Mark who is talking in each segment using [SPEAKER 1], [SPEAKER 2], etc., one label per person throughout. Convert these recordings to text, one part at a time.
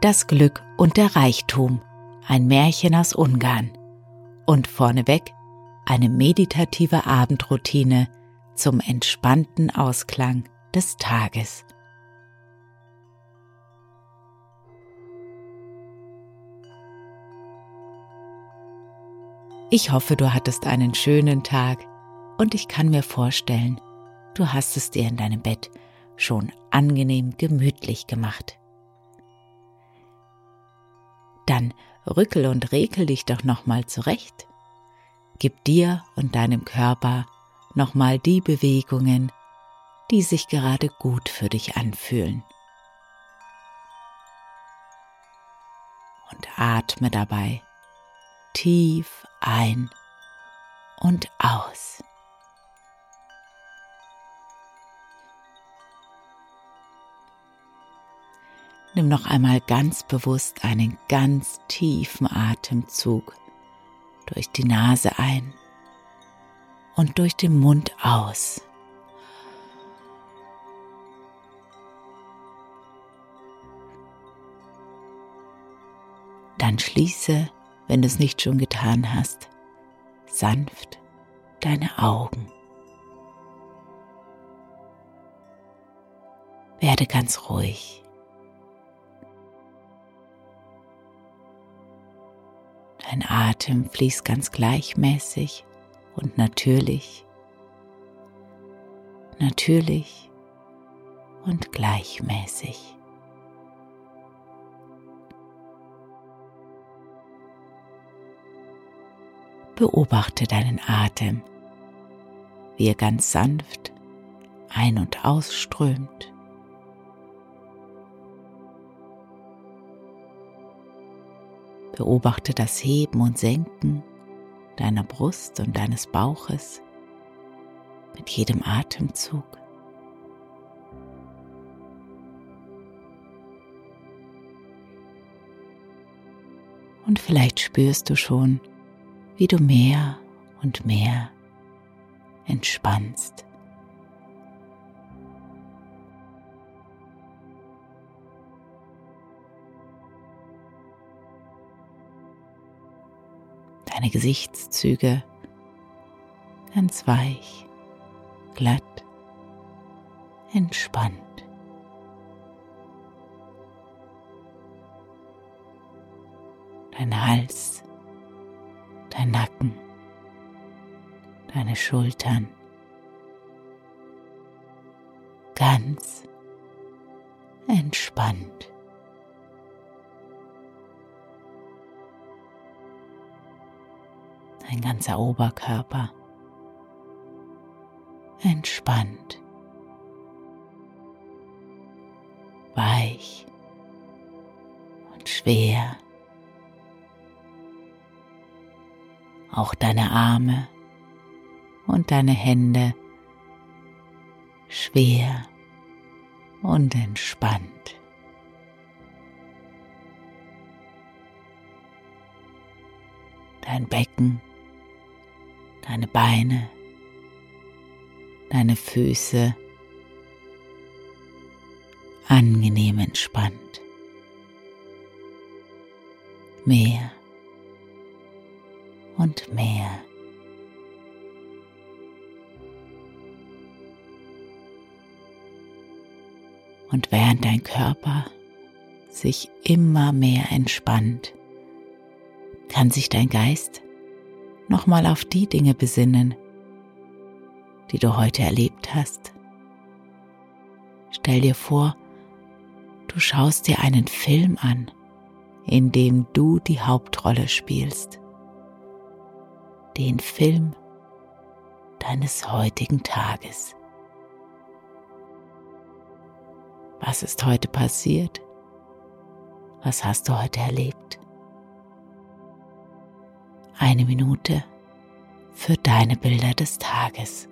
[SPEAKER 1] Das Glück und der Reichtum, ein Märchen aus Ungarn. Und vorneweg eine meditative Abendroutine zum entspannten Ausklang des Tages. Ich hoffe, du hattest einen schönen Tag und ich kann mir vorstellen, du hast es dir in deinem Bett schon angenehm gemütlich gemacht. Dann rückel und rekel dich doch nochmal zurecht. Gib dir und deinem Körper nochmal die Bewegungen, die sich gerade gut für dich anfühlen. Und atme dabei tief ein und aus. Nimm noch einmal ganz bewusst einen ganz tiefen Atemzug durch die Nase ein und durch den Mund aus. Dann schließe, wenn du es nicht schon getan hast, sanft deine Augen. Werde ganz ruhig. Dein Atem fließt ganz gleichmäßig und natürlich, natürlich und gleichmäßig. Beobachte deinen Atem, wie er ganz sanft ein- und ausströmt. Beobachte das Heben und Senken deiner Brust und deines Bauches mit jedem Atemzug. Und vielleicht spürst du schon, wie du mehr und mehr entspannst. Deine Gesichtszüge ganz weich, glatt, entspannt. Dein Hals, dein Nacken, deine Schultern ganz entspannt. Dein ganzer Oberkörper entspannt, weich und schwer. Auch deine Arme und deine Hände schwer und entspannt. Dein Becken deine Beine, deine Füße angenehm entspannt. Mehr und mehr. Und während dein Körper sich immer mehr entspannt, kann sich dein Geist nochmal auf die Dinge besinnen, die du heute erlebt hast. Stell dir vor, du schaust dir einen Film an, in dem du die Hauptrolle spielst. Den Film deines heutigen Tages. Was ist heute passiert? Was hast du heute erlebt? Eine Minute für deine Bilder des Tages.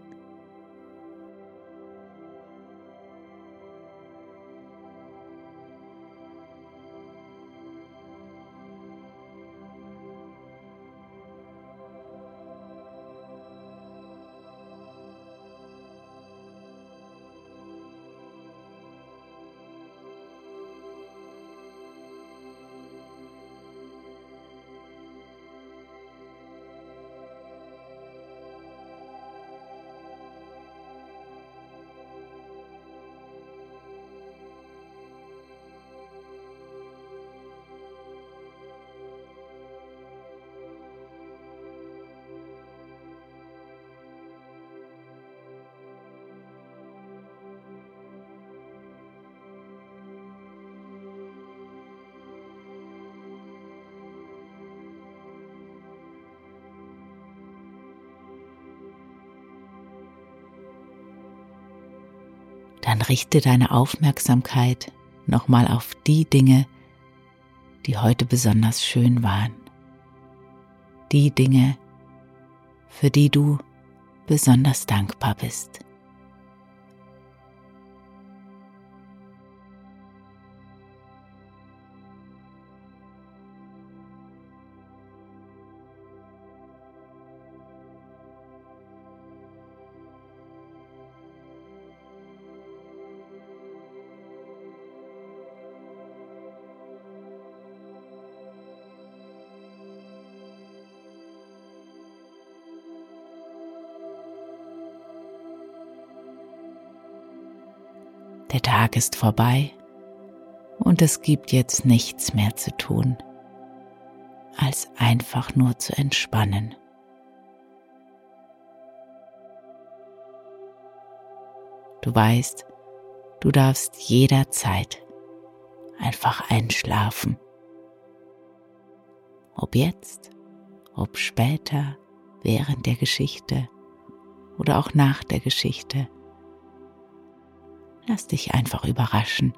[SPEAKER 1] Dann richte deine Aufmerksamkeit nochmal auf die Dinge, die heute besonders schön waren. Die Dinge, für die du besonders dankbar bist. Der Tag ist vorbei und es gibt jetzt nichts mehr zu tun, als einfach nur zu entspannen. Du weißt, du darfst jederzeit einfach einschlafen. Ob jetzt, ob später, während der Geschichte oder auch nach der Geschichte. Lass dich einfach überraschen,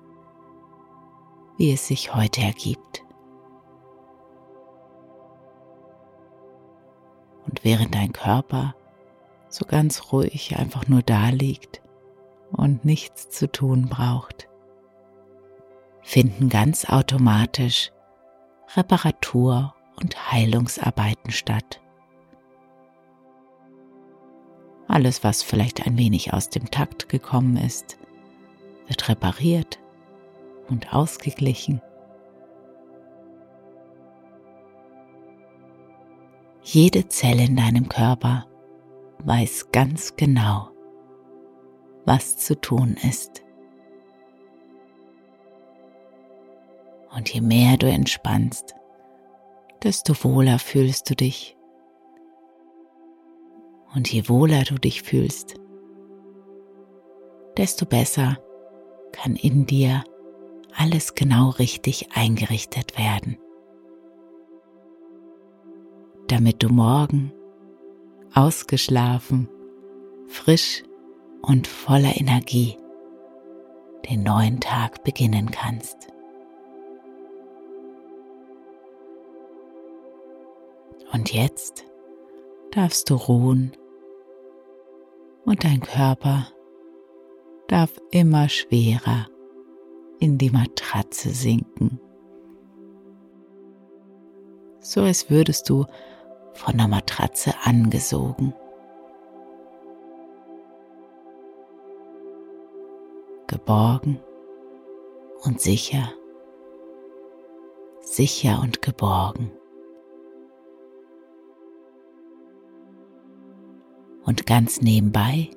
[SPEAKER 1] wie es sich heute ergibt. Und während dein Körper so ganz ruhig einfach nur da liegt und nichts zu tun braucht, finden ganz automatisch Reparatur- und Heilungsarbeiten statt. Alles, was vielleicht ein wenig aus dem Takt gekommen ist, wird repariert und ausgeglichen. Jede Zelle in deinem Körper weiß ganz genau, was zu tun ist. Und je mehr du entspannst, desto wohler fühlst du dich. Und je wohler du dich fühlst, desto besser kann in dir alles genau richtig eingerichtet werden, damit du morgen ausgeschlafen, frisch und voller Energie den neuen Tag beginnen kannst. Und jetzt darfst du ruhen und dein Körper darf immer schwerer in die Matratze sinken. So als würdest du von der Matratze angesogen. Geborgen und sicher, sicher und geborgen. Und ganz nebenbei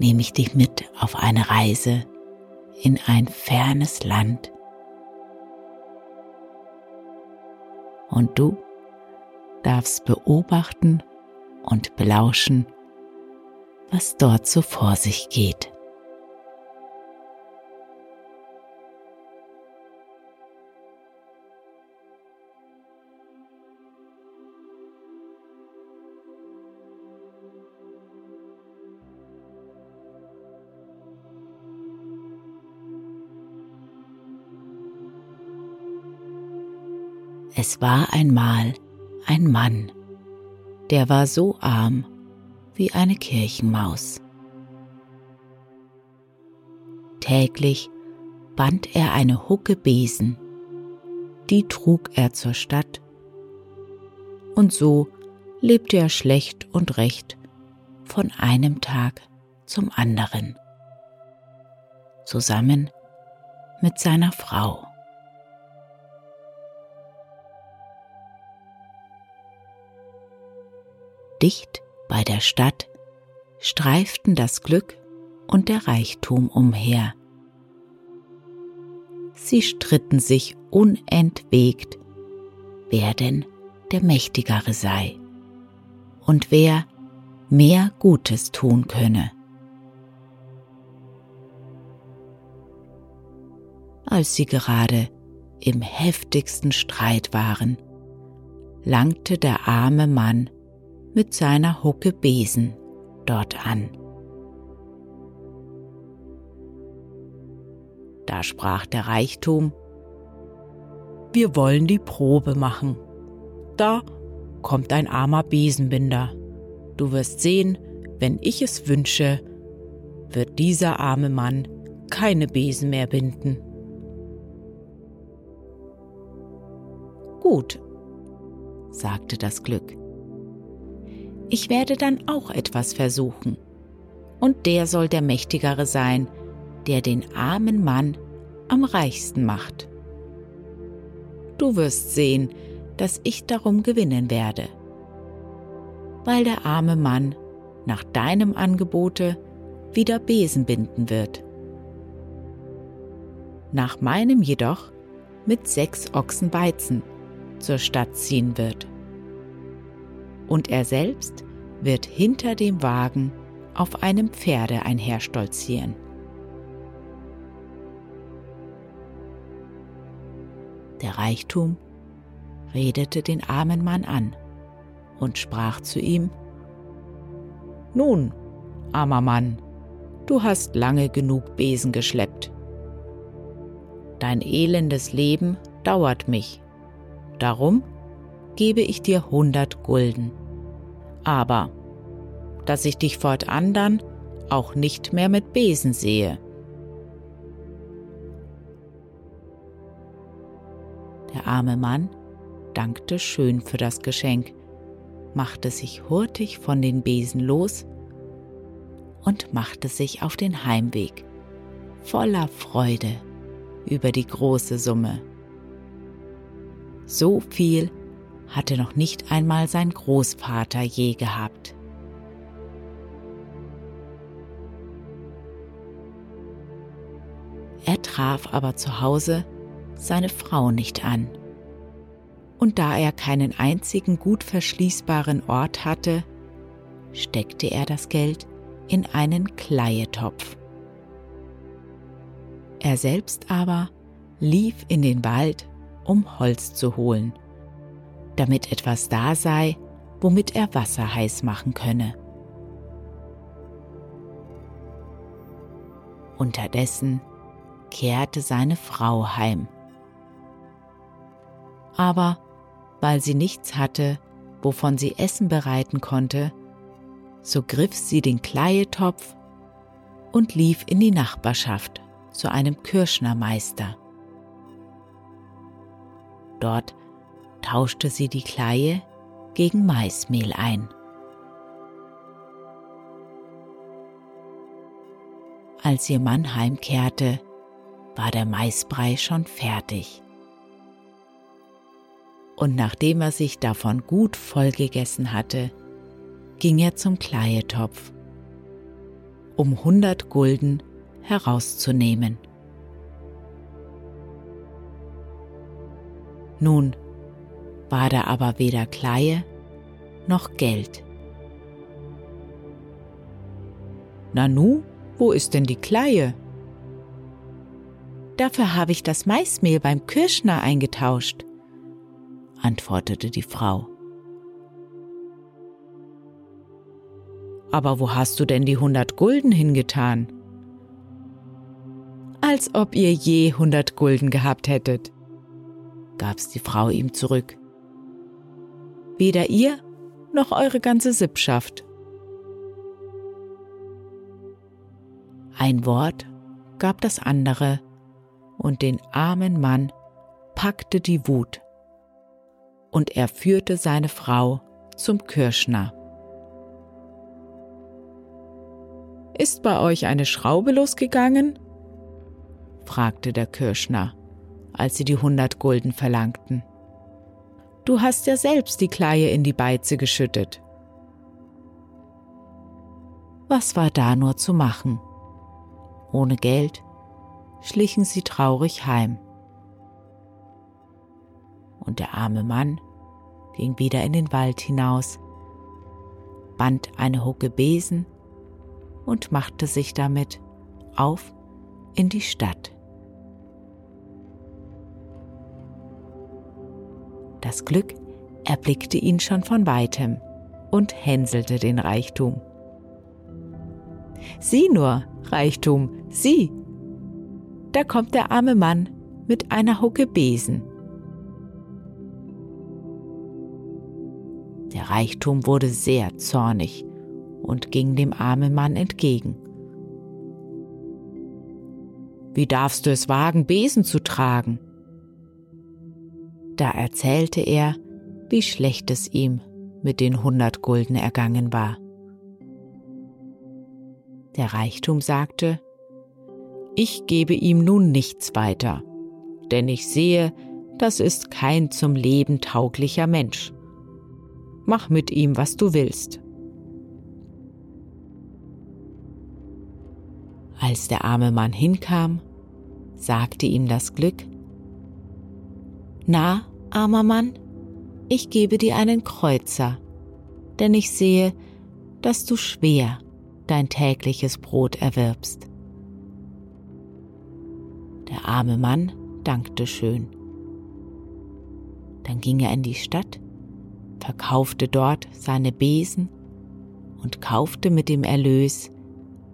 [SPEAKER 1] nehme ich dich mit auf eine Reise in ein fernes Land. Und du darfst beobachten und belauschen, was dort so vor sich geht. Es war einmal ein Mann, der war so arm wie eine Kirchenmaus. Täglich band er eine Hucke Besen, die trug er zur Stadt, und so lebte er schlecht und recht von einem Tag zum anderen, zusammen mit seiner Frau. Dicht bei der Stadt streiften das Glück und der Reichtum umher. Sie stritten sich unentwegt, wer denn der Mächtigere sei und wer mehr Gutes tun könne. Als sie gerade im heftigsten Streit waren, langte der arme Mann mit seiner Hucke Besen dort an. Da sprach der Reichtum, wir wollen die Probe machen. Da kommt ein armer Besenbinder. Du wirst sehen, wenn ich es wünsche, wird dieser arme Mann keine Besen mehr binden. Gut, sagte das Glück. Ich werde dann auch etwas versuchen. Und der soll der Mächtigere sein, der den armen Mann am reichsten macht. Du wirst sehen, dass ich darum gewinnen werde, weil der arme Mann nach deinem Angebote wieder Besen binden wird. Nach meinem jedoch mit sechs Ochsen Weizen zur Stadt ziehen wird. Und er selbst wird hinter dem Wagen auf einem Pferde einherstolzieren. Der Reichtum redete den armen Mann an und sprach zu ihm, Nun, armer Mann, du hast lange genug Besen geschleppt. Dein elendes Leben dauert mich, darum gebe ich dir hundert Gulden. Aber, dass ich dich fortan dann auch nicht mehr mit Besen sehe. Der arme Mann dankte schön für das Geschenk, machte sich hurtig von den Besen los und machte sich auf den Heimweg, voller Freude über die große Summe. So viel hatte noch nicht einmal sein Großvater je gehabt. Er traf aber zu Hause seine Frau nicht an und da er keinen einzigen gut verschließbaren Ort hatte, steckte er das Geld in einen Kleietopf. Er selbst aber lief in den Wald, um Holz zu holen, damit etwas da sei, womit er Wasser heiß machen könne. Unterdessen kehrte seine Frau heim. Aber weil sie nichts hatte, wovon sie Essen bereiten konnte, so griff sie den Kleietopf und lief in die Nachbarschaft zu einem Kirschnermeister. Dort tauschte sie die Kleie gegen Maismehl ein. Als ihr Mann heimkehrte, war der Maisbrei schon fertig und nachdem er sich davon gut vollgegessen hatte, ging er zum Kleietopf, um hundert Gulden herauszunehmen. Nun war da aber weder Kleie noch Geld. Nanu, wo ist denn die Kleie? Dafür habe ich das Maismehl beim Kirschner eingetauscht antwortete die Frau. Aber wo hast du denn die hundert Gulden hingetan? Als ob ihr je hundert Gulden gehabt hättet, gab's die Frau ihm zurück. Weder ihr noch eure ganze Sippschaft. Ein Wort gab das andere, und den armen Mann packte die Wut und er führte seine Frau zum Kirschner. Ist bei euch eine Schraube losgegangen? fragte der Kirschner, als sie die hundert Gulden verlangten. Du hast ja selbst die Kleie in die Beize geschüttet. Was war da nur zu machen? Ohne Geld schlichen sie traurig heim und der arme Mann ging wieder in den Wald hinaus, band eine Hucke Besen und machte sich damit auf in die Stadt. Das Glück erblickte ihn schon von weitem und hänselte den Reichtum. Sieh nur, Reichtum, sieh! da kommt der arme Mann mit einer Hucke Besen. Der Reichtum wurde sehr zornig und ging dem armen Mann entgegen. Wie darfst du es wagen, Besen zu tragen? Da erzählte er, wie schlecht es ihm mit den hundert Gulden ergangen war. Der Reichtum sagte, ich gebe ihm nun nichts weiter, denn ich sehe, das ist kein zum Leben tauglicher Mensch. Mach mit ihm, was du willst. Als der arme Mann hinkam, sagte ihm das Glück, Na, armer Mann, ich gebe dir einen Kreuzer, denn ich sehe, dass du schwer dein tägliches Brot erwirbst. Der arme Mann dankte schön. Dann ging er in die Stadt, verkaufte dort seine Besen und kaufte mit dem Erlös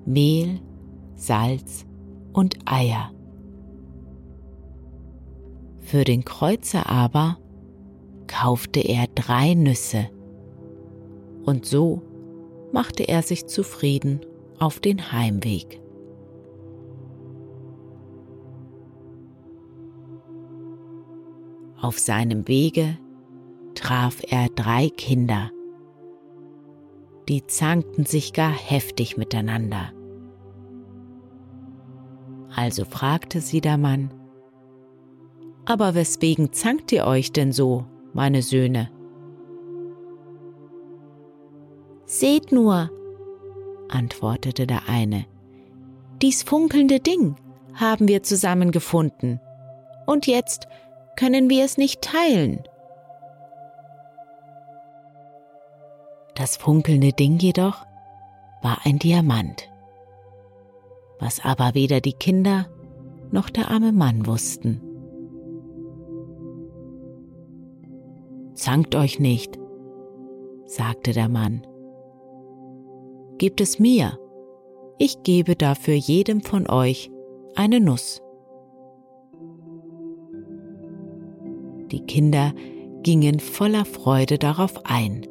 [SPEAKER 1] Mehl, Salz und Eier. Für den Kreuzer aber kaufte er drei Nüsse, und so machte er sich zufrieden auf den Heimweg. Auf seinem Wege traf er drei Kinder, die zankten sich gar heftig miteinander. Also fragte sie der Mann, Aber weswegen zankt ihr euch denn so, meine Söhne? Seht nur, antwortete der eine, dies funkelnde Ding haben wir zusammengefunden, und jetzt können wir es nicht teilen. Das funkelnde Ding jedoch war ein Diamant was aber weder die Kinder noch der arme Mann wussten. Zankt euch nicht, sagte der Mann. Gebt es mir, ich gebe dafür jedem von euch eine Nuss. Die Kinder gingen voller Freude darauf ein.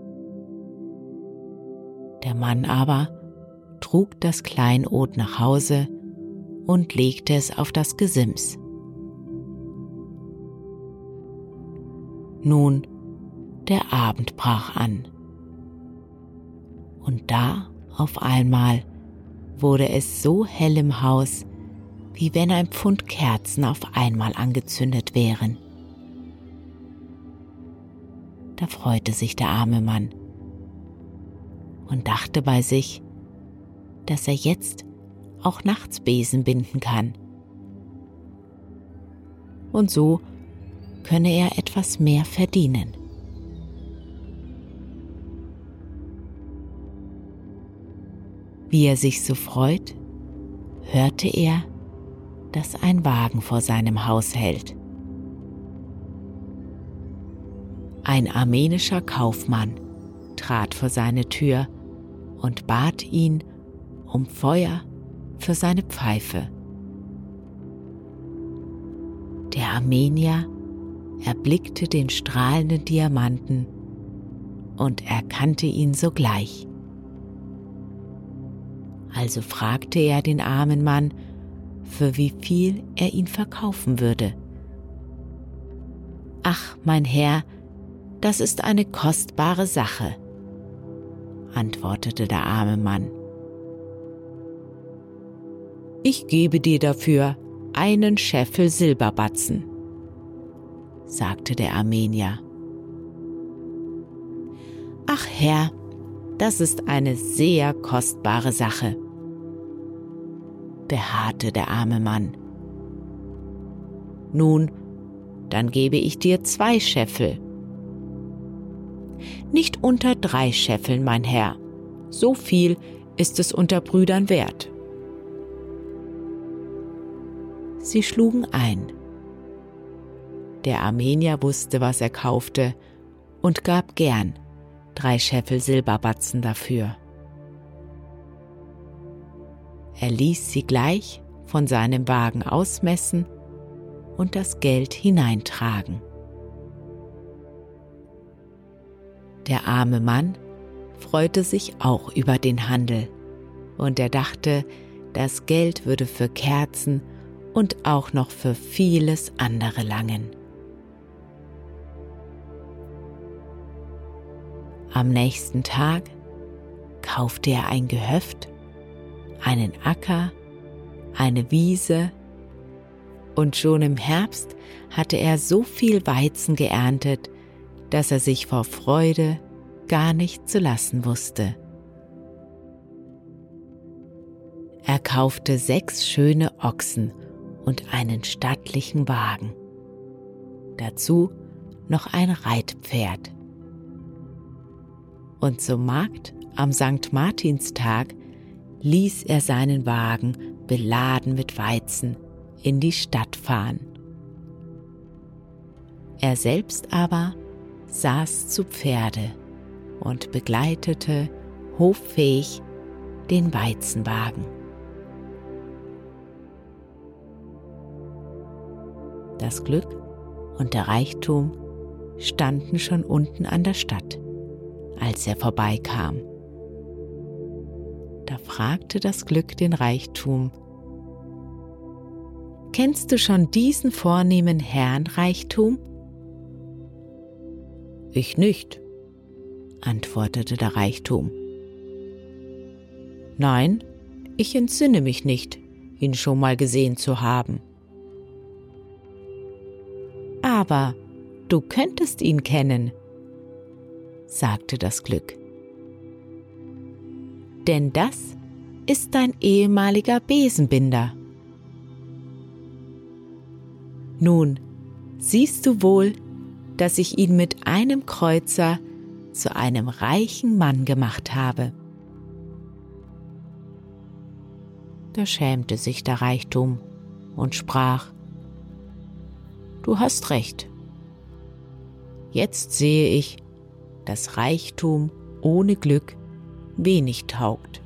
[SPEAKER 1] Der Mann aber trug das Kleinod nach Hause und legte es auf das Gesims. Nun, der Abend brach an. Und da auf einmal wurde es so hell im Haus, wie wenn ein Pfund Kerzen auf einmal angezündet wären. Da freute sich der arme Mann und dachte bei sich, dass er jetzt auch nachts Besen binden kann. Und so könne er etwas mehr verdienen. Wie er sich so freut, hörte er, dass ein Wagen vor seinem Haus hält. Ein armenischer Kaufmann trat vor seine Tür und bat ihn um Feuer für seine Pfeife. Der Armenier erblickte den strahlenden Diamanten und erkannte ihn sogleich. Also fragte er den armen Mann, für wie viel er ihn verkaufen würde. Ach, mein Herr, das ist eine kostbare Sache, antwortete der arme Mann ich gebe dir dafür einen Scheffel Silberbatzen, sagte der Armenier. Ach Herr, das ist eine sehr kostbare Sache, beharrte der arme Mann. Nun, dann gebe ich dir zwei Scheffel. Nicht unter drei Scheffeln, mein Herr, so viel ist es unter Brüdern wert. Sie schlugen ein. Der Armenier wusste, was er kaufte und gab gern drei Scheffel Silberbatzen dafür. Er ließ sie gleich von seinem Wagen ausmessen und das Geld hineintragen. Der arme Mann freute sich auch über den Handel und er dachte, das Geld würde für Kerzen und auch noch für vieles andere langen. Am nächsten Tag kaufte er ein Gehöft, einen Acker, eine Wiese und schon im Herbst hatte er so viel Weizen geerntet, dass er sich vor Freude gar nicht zu lassen wusste. Er kaufte sechs schöne Ochsen und einen stattlichen Wagen. Dazu noch ein Reitpferd. Und zum Markt am St. Martinstag ließ er seinen Wagen beladen mit Weizen in die Stadt fahren. Er selbst aber saß zu Pferde und begleitete hoffähig den Weizenwagen. Das Glück und der Reichtum standen schon unten an der Stadt, als er vorbeikam. Da fragte das Glück den Reichtum, Kennst du schon diesen vornehmen Herrn Reichtum? Ich nicht, antwortete der Reichtum. Nein, ich entsinne mich nicht, ihn schon mal gesehen zu haben. Aber du könntest ihn kennen, sagte das Glück. Denn das ist dein ehemaliger Besenbinder. Nun, siehst du wohl, dass ich ihn mit einem Kreuzer zu einem reichen Mann gemacht habe. Da schämte sich der Reichtum und sprach, Du hast recht. Jetzt sehe ich, dass Reichtum ohne Glück wenig taugt.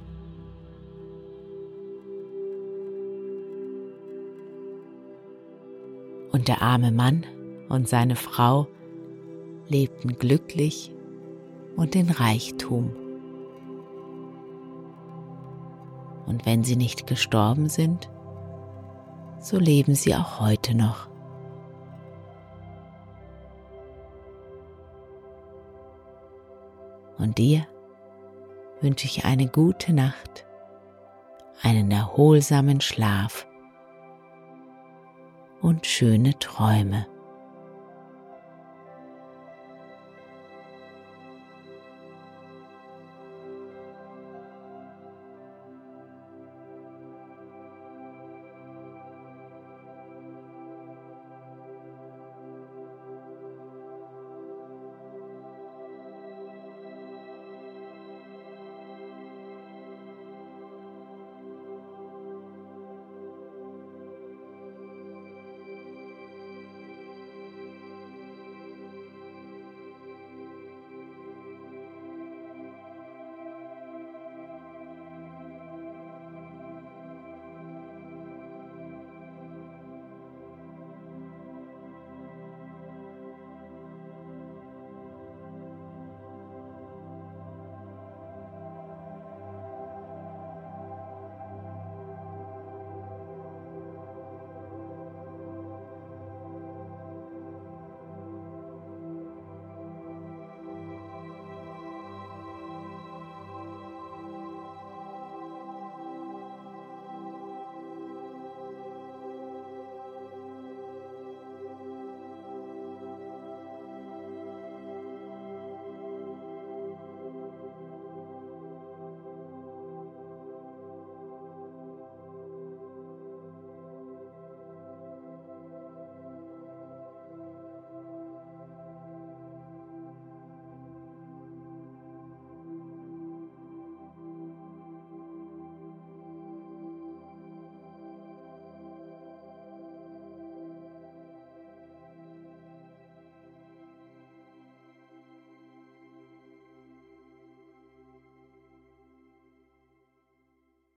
[SPEAKER 1] Und der arme Mann und seine Frau lebten glücklich und in Reichtum. Und wenn sie nicht gestorben sind, so leben sie auch heute noch. Und dir wünsche ich eine gute Nacht, einen erholsamen Schlaf und schöne Träume.